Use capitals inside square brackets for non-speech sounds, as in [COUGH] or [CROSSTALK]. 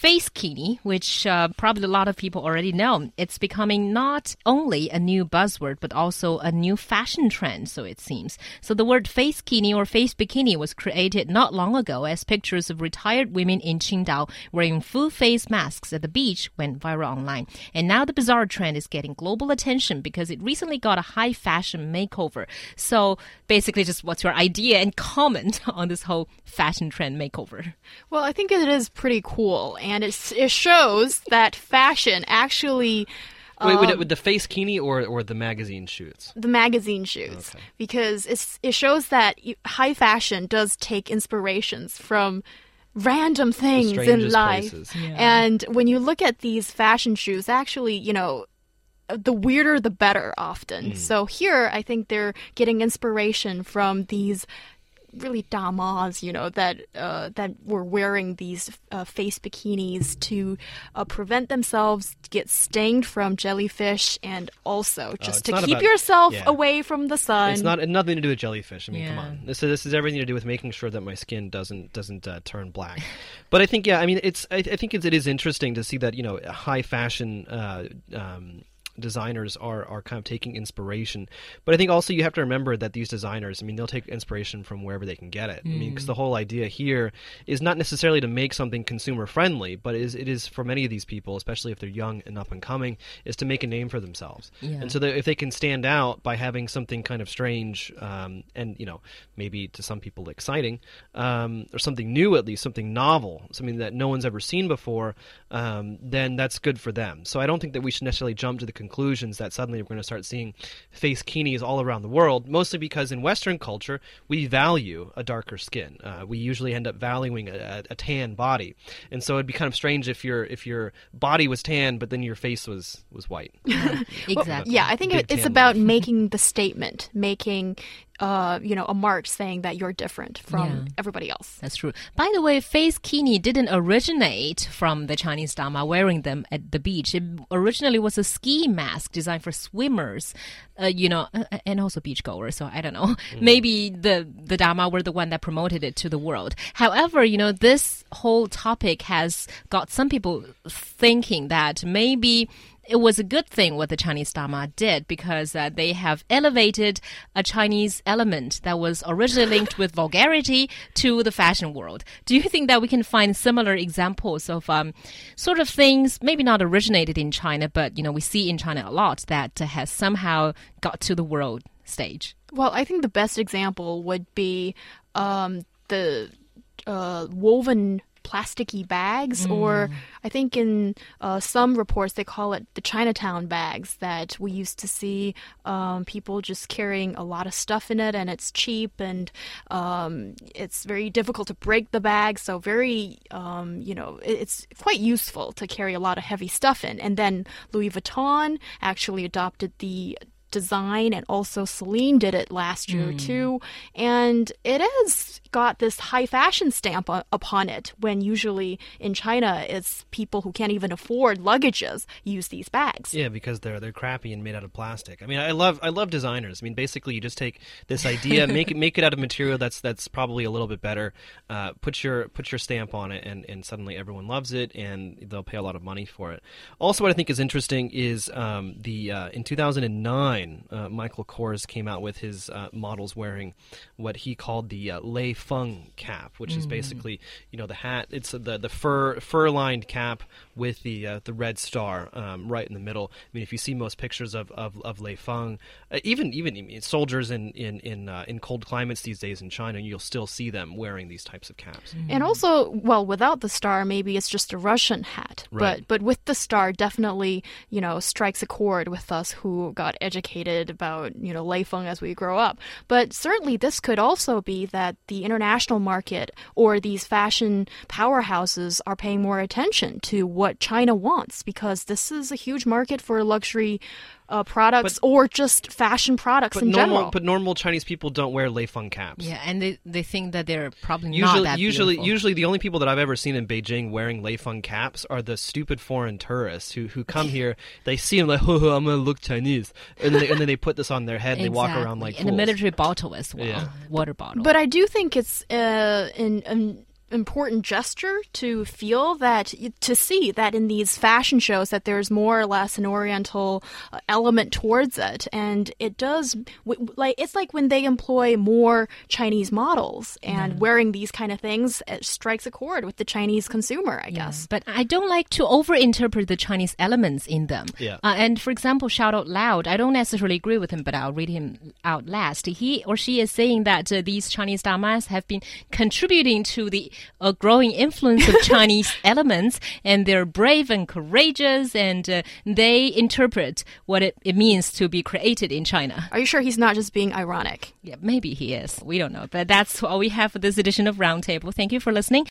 face kini, which uh, probably a lot of people already know, it's becoming not only a new buzzword, but also a new fashion trend, so it seems. So the word face kini or face bikini was created not long ago as pictures of retired women in Qingdao wearing full face masks at the beach went viral online. And now the bizarre trend is getting global attention because it recently got a high fashion makeover. So basically, just what's your idea and [LAUGHS] comment on this whole fashion trend makeover? Well, I think it is pretty cool, it, it shows that fashion actually. Wait, um, with, with the face kini or or the magazine shoots? the magazine shoots because it's it shows that high fashion does take inspirations from random things in strangest life. places. And when you look at these fashion shoes, actually, you know, the weirder the better often. So here I think they're getting inspiration from these really damas, you know, that uh, that were wearing these uh, face bikinis to uh, prevent themselves to get stinged from jellyfish, and also just Oh, to keep about- yourself yeah. away from the sun. It's not nothing to do with jellyfish. I mean, come on. This is this is everything to do with making sure that my skin doesn't doesn't uh, turn black. [LAUGHS] but I think yeah, I mean, it's I, I think it's, it is interesting to see that you know high fashion. Uh, um, designers are are kind of taking inspiration. But i think also you have to remember that these designers i mean they'll take inspiration from wherever they can get it. I mean because the whole idea here is not necessarily to make something consumer friendly but is it is for many of these people especially if they're young and up and coming is to make a name for themselves. Yeah. and so that if they can stand out by having something kind of strange um, and you know maybe to some people exciting um, or something new at least something novel something that no one's ever seen before um, then that's good for them. So i don't think that we should necessarily jump to the conclusions that suddenly we're going to start seeing face kinis all around the world mostly because in western culture we value a darker skin. Uh, we usually end up valuing a, a, a tan body. And so it'd be kind of strange if your if your body was tan but then your face was was white. [LAUGHS] Exactly. yeah, I think it, it's about making the statement, making uh, you know, a mark saying that you're different from Yeah. everybody else. That's true. By the way, face kini didn't originate from the Chinese dama wearing them at the beach. It originally was a ski mask designed for swimmers, uh, you know, uh, and also beachgoers. So I don't know. [LAUGHS] Maybe the the dama were the one that promoted it to the world. However, you know, this whole topic has got some people thinking that maybe it was a good thing what the Chinese Dama did because uh, they have elevated a Chinese element that was originally linked with vulgarity to the fashion world. Do you think that we can find similar examples of um, sort of things, maybe not originated in China, but you know we see in China a lot that has somehow got to the world stage? Well, I think the best example would be um, the uh, woven plasticky bags, or I think in uh, some reports they call it the Chinatown bags that we used to see um, people just carrying a lot of stuff in it, and it's cheap and um, it's very difficult to break the bag. So very, um, you know, it's quite useful to carry a lot of heavy stuff in. And then Louis Vuitton actually adopted the design and also Celine did it last year too and it has got this high fashion stamp upon it when usually in China it's people who can't even afford luggages use these bags Yeah, because they're they're crappy and made out of plastic. I mean, I love I love designers. I mean, basically, you just take this idea, [LAUGHS] make it make it out of material that's that's probably a little bit better. Uh, put your put your stamp on it, and and suddenly everyone loves it, and they'll pay a lot of money for it. Also, what I think is interesting is um, the uh, in 2009, uh, Michael Kors came out with his uh, models wearing what he called the uh, Lei Feng cap, which is basically you know the hat. It's the the fur fur lined cap with the uh, the red star um, right in the middle. I mean, if you see most pictures of of, of Lei Feng, uh, even even soldiers in in in, uh, in cold climates these days in China, you'll still see them wearing these types of caps. and also well without the star maybe it's just a Russian hat Right. but but with the star definitely you know strikes a chord with us who got educated about you know Lei Feng as we grow up. But certainly this could also be that the international market or these fashion powerhouses are paying more attention to what China wants because this is a huge market for luxury uh, products or just fashion products But in normal, general. but normal Chinese people don't wear Lei Feng caps. Yeah, and they, they think that they're probably not Usually, that usually, beautiful. usually, the only people that I've ever seen in Beijing wearing Lei Feng caps are the stupid foreign tourists who, who come here. They see them like, [LAUGHS] oh, I'm gonna look Chinese, and then they, and then they put this on their head. and They walk around like and a military bottle as well, Yeah. water bottle. But I do think it's uh, in, in important gesture to feel that to see that in these fashion shows that there's more or less an oriental uh, element towards it and it does like it's like when they employ more chinese models and wearing these kind of things it strikes a chord with the chinese consumer i guess But I don't like to overinterpret the Chinese elements in them. Yeah. Uh, and for example, Shout Out Loud, I don't necessarily agree with him, but I'll read him out last. He or she is saying that uh, these Chinese damas have been contributing to the uh, growing influence of [LAUGHS] Chinese elements, and they're brave and courageous, and uh, they interpret what it, it means to be created in China. are you sure he's not just being ironic Yeah, maybe he is. We don't know. But that's all we have for this edition of Roundtable. Thank you for listening.